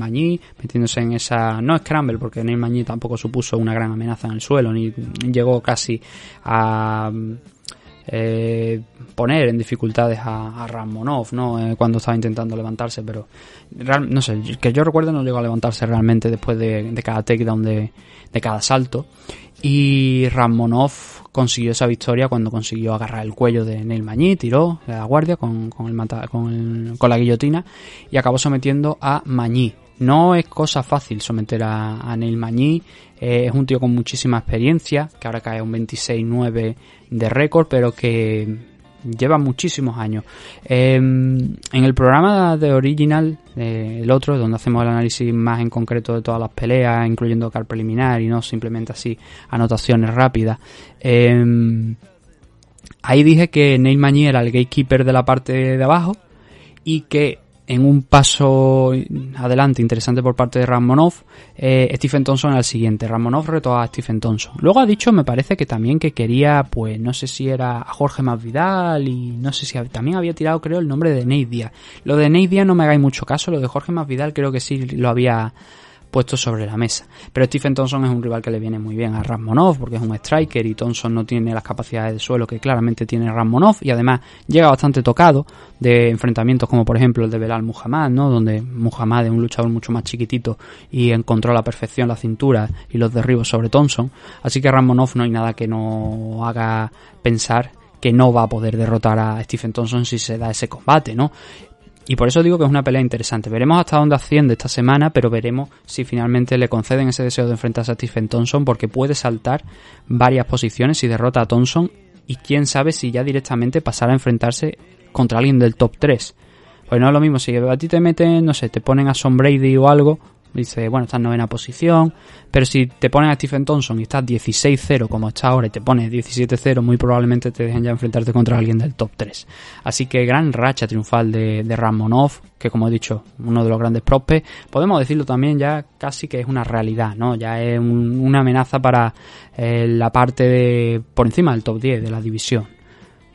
metiéndose en esa... no scramble, porque Neil Magny tampoco supuso una gran amenaza en el suelo, ni llegó casi a... Eh, poner en dificultades a, Ramonov, ¿no? Eh, cuando estaba intentando levantarse, pero no sé, que yo recuerdo no llegó a levantarse realmente después de, cada takedown de, cada salto. Y Ramonov consiguió esa victoria cuando consiguió agarrar el cuello de Neil Magny, tiró la guardia con, con, el mata- con, con la guillotina y acabó sometiendo a Magny. No es cosa fácil someter a, Neil Magny, eh, es un tío con muchísima experiencia, que ahora cae un 26-9 de récord, pero que lleva muchísimos años. Eh, en el programa de Original, eh, el otro, donde hacemos el análisis más en concreto de todas las peleas, incluyendo car preliminar y no simplemente así anotaciones rápidas, eh, ahí dije que Neil Magny era el gatekeeper de la parte de abajo y que en un paso adelante interesante por parte de Ramonov, eh, Stephen Thompson el siguiente. Ramonov retó a Stephen Thompson. Luego ha dicho, me parece que también que quería, pues no sé si era a Jorge Masvidal y no sé si también había tirado, creo, el nombre de Nate Diaz. Lo de Nate Diaz no me hagáis mucho caso, lo de Jorge Masvidal creo que sí lo había puesto sobre la mesa. Pero Stephen Thompson es un rival que le viene muy bien a Ramonov porque es un striker y Thompson no tiene las capacidades de suelo que claramente tiene Ramonov y además llega bastante tocado de enfrentamientos como por ejemplo el de Belal Muhammad, ¿no? Donde Muhammad es un luchador mucho más chiquitito y encontró a la perfección la cintura y los derribos sobre Thompson. Así que Ramonov no hay nada que no haga pensar que no va a poder derrotar a Stephen Thompson si se da ese combate, ¿no? Y por eso digo que es una pelea interesante. Veremos hasta dónde asciende esta semana, pero veremos si finalmente le conceden ese deseo de enfrentarse a Stephen Thompson, porque puede saltar varias posiciones si derrota a Thompson. Y quién sabe si ya directamente pasará a enfrentarse contra alguien del top 3. Pues no es lo mismo, si a ti te meten, no sé, te ponen a Son Brady o algo, dice, bueno, está en novena posición, pero si te ponen a Stephen Thompson y estás 16-0 como está ahora y te pones 17-0, muy probablemente te dejen ya enfrentarte contra alguien del top 3. Así que gran racha triunfal de, de Ramonov, que como he dicho, uno de los grandes prospects, podemos decirlo también ya casi que es una realidad, ¿no? Ya es un- una amenaza para eh, la parte de, por encima del top 10 de la división.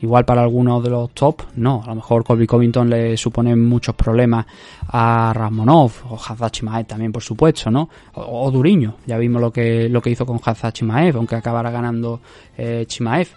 Igual para algunos de los top, no. A lo mejor Colby Covington le supone muchos problemas a Ramonov o Hazard Chimaev también, por supuesto, ¿no? O, o Duriño. Ya vimos lo que, lo que hizo con Hazard Chimaev, aunque acabara ganando eh, Chimaev.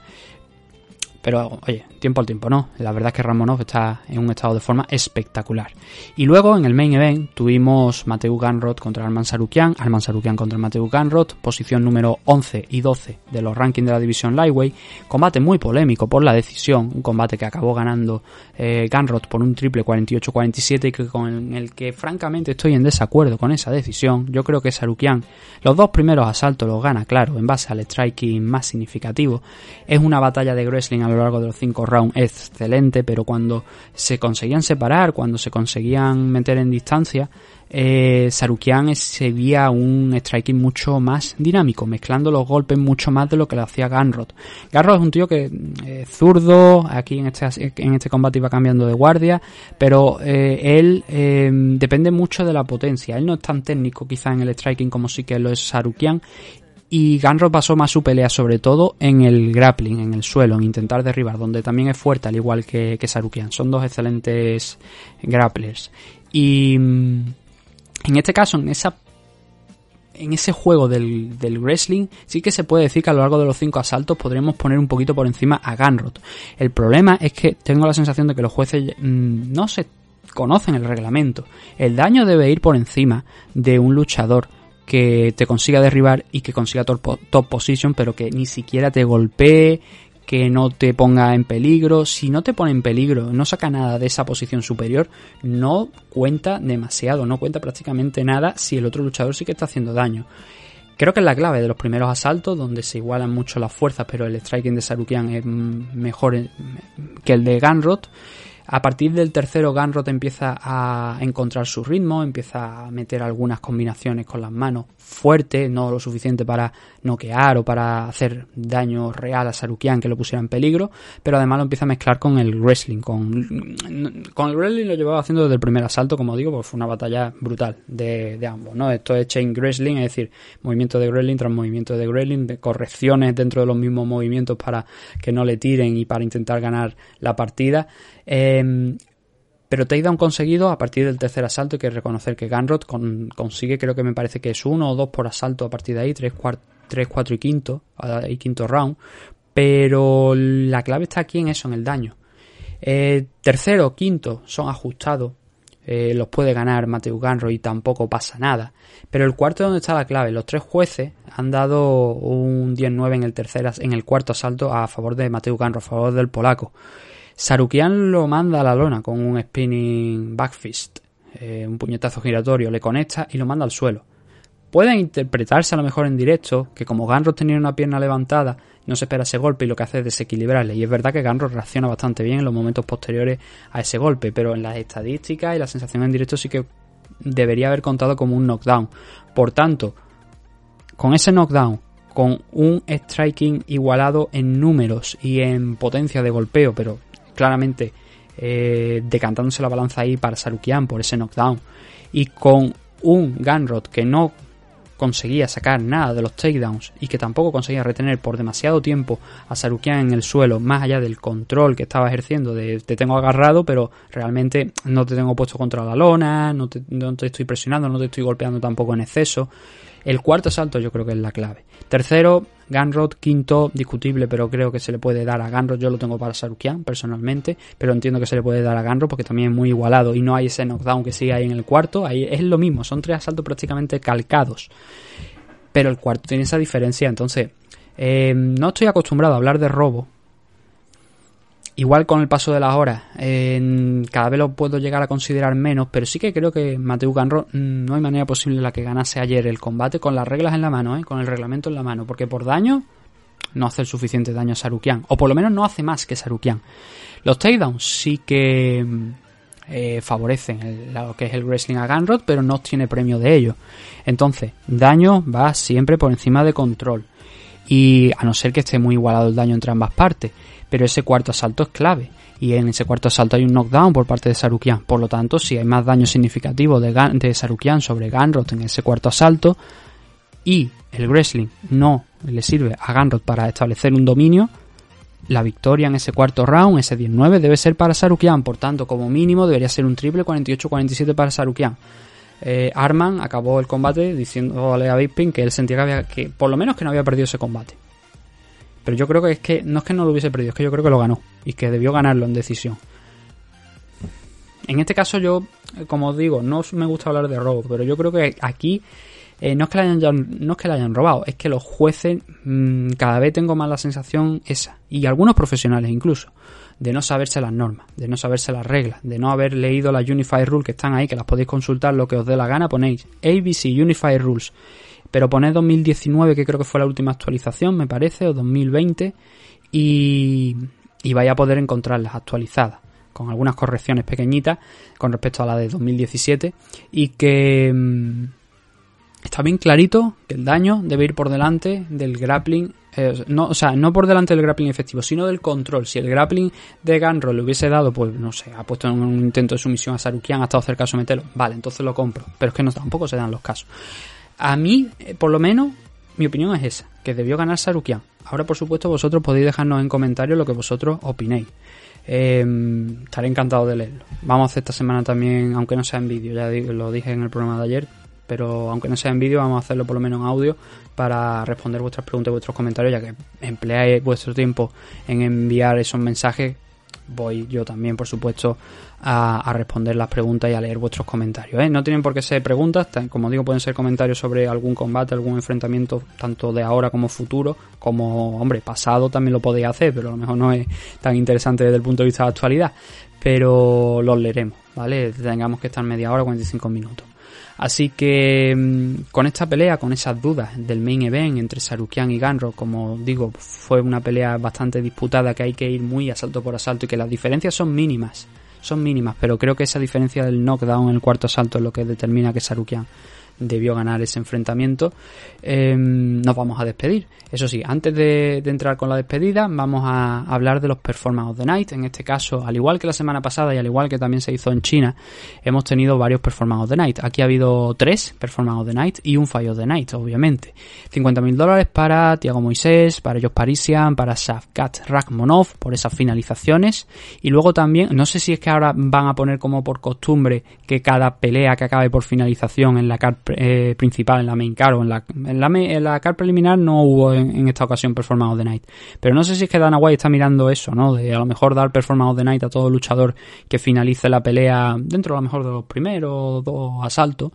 Pero, oye, tiempo al tiempo, ¿no? La verdad es que Ramonov está en un estado de forma espectacular. Y luego, en el main event, tuvimos Mateu Ganrod contra Arman Sarukian, Arman Sarukian contra Mateu Ganrod, posición número 11 y 12 de los rankings de la división Lightweight. Combate muy polémico por la decisión, un combate que acabó ganando eh, Ganrod por un triple 48-47 y que con el que francamente estoy en desacuerdo con esa decisión. Yo creo que Sarukian los dos primeros asaltos los gana, claro, en base al striking más significativo. Es una batalla de wrestling a lo largo de los cinco rounds excelente, pero cuando se conseguían separar, cuando se conseguían meter en distancia, eh, Sarukian se veía un striking mucho más dinámico, mezclando los golpes mucho más de lo que lo hacía Ganrod. Ganrod es un tío que eh, zurdo, aquí en este, combate iba cambiando de guardia, pero eh, él eh, depende mucho de la potencia. Él no es tan técnico quizá en el striking como sí que lo es Sarukian y Ganro pasó más su pelea sobre todo en el grappling, en el suelo, en intentar derribar, donde también es fuerte, al igual que, que Sarukian. Son dos excelentes grapplers. Y mm, en este caso, en esa en ese juego del, wrestling sí que se puede decir que a lo largo de los cinco asaltos podremos poner un poquito por encima a Ganrod. El problema es que tengo la sensación de que los jueces mmm, no se conocen el reglamento. El daño debe ir por encima de un luchador que te consiga derribar y que consiga top position, pero que ni siquiera te golpee, que no te ponga en peligro. Si no te pone en peligro, no saca nada de esa posición superior, no cuenta demasiado, no cuenta prácticamente nada si el otro luchador sí que está haciendo daño. Creo que es la clave de los primeros asaltos, donde se igualan mucho las fuerzas, pero el striking de Sarukian es mejor que el de Ganrod. A partir del tercero, Ganrod empieza a encontrar su ritmo, empieza a meter algunas combinaciones con las manos fuerte, no lo suficiente para noquear o para hacer daño real a Sarukian que lo pusiera en peligro, pero además lo empieza a mezclar con el wrestling. Con, con el wrestling lo llevaba haciendo desde el primer asalto, como digo, porque fue una batalla brutal de, de ambos. ¿no? Esto es chain wrestling, es decir, movimiento de wrestling tras movimiento de wrestling, de correcciones dentro de los mismos movimientos para que no le tiren y para intentar ganar la partida. Eh, pero takedown conseguido a partir del tercer asalto. Hay que reconocer que Ganrod con, consigue, creo que me parece que es uno o dos por asalto a partir de ahí, 3, 4 y quinto, y quinto round. Pero la clave está aquí en eso, en el daño. Eh, tercero, quinto son ajustados. Eh, los puede ganar Mateo Ganro y tampoco pasa nada. Pero el cuarto es donde está la clave. Los tres jueces han dado un 10-9 en el tercer, en el cuarto asalto a favor de Mateo Ganro, a favor del polaco. Sarukian lo manda a la lona con un spinning backfist, eh, un puñetazo giratorio, le conecta y lo manda al suelo. Puede interpretarse a lo mejor en directo que como Ganros tenía una pierna levantada, no se espera ese golpe y lo que hace es desequilibrarle. Y es verdad que Ganros reacciona bastante bien en los momentos posteriores a ese golpe, pero en las estadísticas y la sensación en directo sí que debería haber contado como un knockdown. Por tanto, con ese knockdown con un striking igualado en números y en potencia de golpeo, pero claramente eh, decantándose la balanza ahí para Sarukian por ese knockdown. Y con un Gunrod que no conseguía sacar nada de los takedowns y que tampoco conseguía retener por demasiado tiempo a Sarukian en el suelo, más allá del control que estaba ejerciendo de te tengo agarrado, pero realmente no te tengo puesto contra la lona, no te, no te estoy presionando, no te estoy golpeando tampoco en exceso. El cuarto salto yo creo que es la clave. Tercero, Ganrod, quinto, discutible, pero creo que se le puede dar a Ganrod. Yo lo tengo para Sarukian personalmente, pero entiendo que se le puede dar a Ganrod porque también es muy igualado y no hay ese knockdown que sigue ahí en el cuarto. Ahí es lo mismo, son tres asaltos prácticamente calcados. Pero el cuarto tiene esa diferencia, entonces eh, no estoy acostumbrado a hablar de robo Igual con el paso de las horas, cada vez lo puedo llegar a considerar menos, pero sí que creo que Mateo Ganro mm, no hay manera posible la que ganase ayer el combate con las reglas en la mano, ¿eh? con el reglamento en la mano, porque por daño no hace el suficiente daño a Sarukian, o por lo menos no hace más que Sarukian. Los takedowns sí que mm, eh, favorecen lo que es el wrestling a Ganrod, pero no tiene premio de ello. Entonces, daño va siempre por encima de control. Y a no ser que esté muy igualado el daño entre ambas partes pero ese cuarto asalto es clave. Y en ese cuarto asalto hay un knockdown por parte de Sarukian. Por lo tanto, si hay más daño significativo de, de Sarukian sobre Ganrod en ese cuarto asalto y el wrestling no le sirve a Ganrod para establecer un dominio, la victoria en ese cuarto round, ese 19, debe ser para Sarukian. Por tanto, como mínimo, debería ser un triple 48-47 para Sarukian. Eh, Arman acabó el combate diciéndole a Bisping que él sentía que, había, que por lo menos que no había perdido ese combate Pero yo creo que es que no es que no lo hubiese perdido, es que yo creo que lo ganó y que debió ganarlo en decisión. En este caso yo, eh, como os digo, no me gusta hablar de robo, pero yo creo que aquí eh, no, es que le hayan, no es que le hayan robado, es que los jueces mmm, cada vez tengo más la sensación esa, y algunos profesionales incluso, de no saberse las normas, de no saberse las reglas, de no haber leído las Unified Rules que están ahí, que las podéis consultar lo que os dé la gana, ponéis ABC Unified Rules, pero poned 2019 que creo que fue la última actualización, me parece, o 2020, y, y vais a poder encontrarlas actualizadas con algunas correcciones pequeñitas con respecto a la de 2017 y que mmm, está bien clarito que el daño debe ir por delante del grappling eh, no, o sea, no por delante del grappling efectivo, sino del control. Si el grappling de Ganro le hubiese dado, pues no sé, ha puesto un intento de sumisión a Sarukian, ha estado cerca de someterlo, vale, entonces lo compro. Pero es que no tampoco se dan los casos. A mí, eh, por lo menos, mi opinión es esa, que debió ganar Sarukian. Ahora, por supuesto, vosotros podéis dejarnos en comentarios lo que vosotros opinéis. Eh, estaré encantado de leerlo. Vamos a hacer esta semana también, aunque no sea en vídeo, ya lo dije en el programa de ayer, pero aunque no sea en vídeo, vamos a hacerlo por lo menos en audio para responder vuestras preguntas y vuestros comentarios, ya que empleáis vuestro tiempo en enviar esos mensajes. Voy yo también, por supuesto, a, a responder las preguntas y a leer vuestros comentarios. ¿eh? No tienen por qué ser preguntas, como digo, pueden ser comentarios sobre algún combate, algún enfrentamiento, tanto de ahora como futuro, como, hombre, pasado también lo podéis hacer, pero a lo mejor no es tan interesante desde el punto de vista de actualidad. Pero los leeremos, ¿vale? Tengamos que estar media hora, 45 minutos. Así que mm, con esta pelea, con esas dudas del main event entre Sarukian y Ganro, como digo, fue una pelea bastante disputada que hay que ir muy asalto por asalto y que las diferencias son mínimas, son mínimas, pero creo que esa diferencia del knockdown en el cuarto asalto es lo que determina que Sarukian debió ganar ese enfrentamiento, eh, nos vamos a despedir. Eso sí, antes de, entrar con la despedida, vamos a hablar de los Performance of the Night. En este caso, al igual que la semana pasada y al igual que también se hizo en China, hemos tenido varios Performance of the Night. Aquí ha habido tres Performance of the Night y un Fire of the Night, obviamente. 50.000 dólares para Tiago Moisés, para Josh Parisian, para Shavkat Rakhmonov por esas finalizaciones. Y luego también, no sé si es que ahora van a poner como por costumbre que cada pelea que acabe por finalización en la carta eh, principal, en la main card o en la, en la, en la card preliminar no hubo en, esta ocasión Performance of the Night. Pero no sé si es que Dana White está mirando eso, ¿no? De a lo mejor dar Performance of the Night a todo luchador que finalice la pelea dentro a lo mejor de los primeros dos asaltos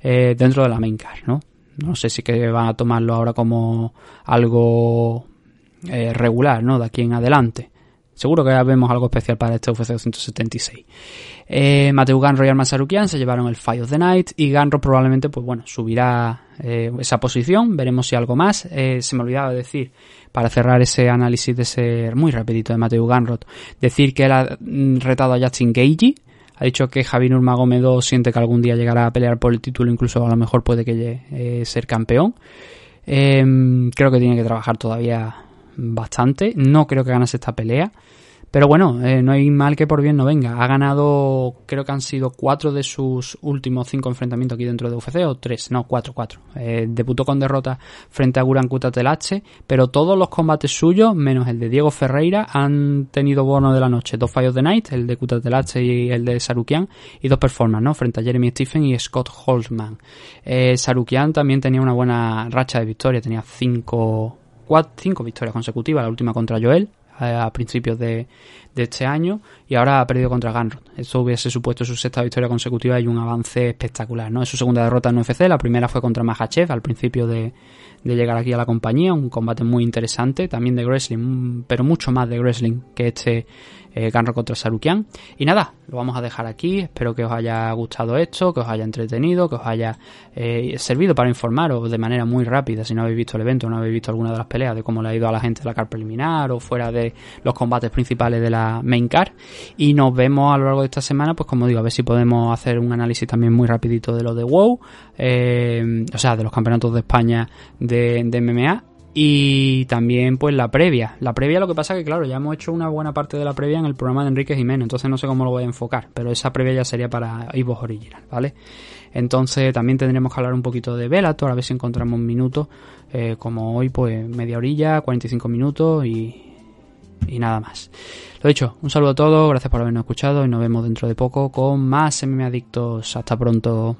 eh, dentro de la main card, ¿no? No sé si que van a tomarlo ahora como algo eh, regular, ¿no? De aquí en adelante. Seguro que vemos algo especial para este UFC 276. Eh, Mateo Ganro y Arman Sarukian se llevaron el Fight of the Night y Ganro probablemente, pues bueno, subirá eh, esa posición. Veremos si algo más. Eh, se me olvidaba decir, para cerrar ese análisis de ser muy rapidito de Mateo Ganrot, decir que él ha retado a Justin Gagey. Ha dicho que Javi Nurmagomedov siente que algún día llegará a pelear por el título, incluso a lo mejor puede que llegue a ser campeón. creo que tiene que trabajar todavía bastante. No creo que ganase esta pelea. Pero bueno, eh, no hay mal que por bien no venga. Ha ganado, creo que han sido cuatro de sus últimos cinco enfrentamientos aquí dentro de UFC, o tres, no, cuatro, cuatro. Eh, debutó con derrota frente a Guran Kutatelache, pero todos los combates suyos, menos el de Diego Ferreira, han tenido bono de la noche. Dos fallos de Night, el de Kutatelache y el de Sarukian, y dos performances, ¿no? Frente a Jeremy Stephen y Scott Holtzman. Eh, Sarukian también tenía una buena racha de victoria, tenía cinco, cuatro, cinco victorias consecutivas, la última contra Joel, a principios de, de, este año y ahora ha perdido contra Ganrod. Eso hubiese supuesto su sexta victoria consecutiva y un avance espectacular, ¿no? Es su segunda derrota en UFC, la primera fue contra Mahachev al principio de, de llegar aquí a la compañía, un combate muy interesante, también de wrestling, pero mucho más de wrestling que este eh, contra Sarukian. Y nada, lo vamos a dejar aquí. Espero que os haya gustado esto, que os haya entretenido, que os haya eh, servido para informaros de manera muy rápida si no habéis visto el evento no habéis visto alguna de las peleas, de cómo le ha ido a la gente la car preliminar o fuera de los combates principales de la main car. Y nos vemos a lo largo de esta semana, pues como digo, a ver si podemos hacer un análisis también muy rapidito de lo de WoW, eh, o sea, de los campeonatos de España de, MMA y también pues la previa. La previa lo que pasa que claro, ya hemos hecho una buena parte de la previa en el programa de Enrique Jiménez, entonces no sé cómo lo voy a enfocar, pero esa previa ya sería para Evox Original, ¿vale? Entonces también tendremos que hablar un poquito de Velator, a ver si encontramos minutos, eh, como hoy pues media orilla, 45 minutos y, y nada más. Lo dicho, un saludo a todos, gracias por habernos escuchado y nos vemos dentro de poco con más MM Adictos. Hasta pronto.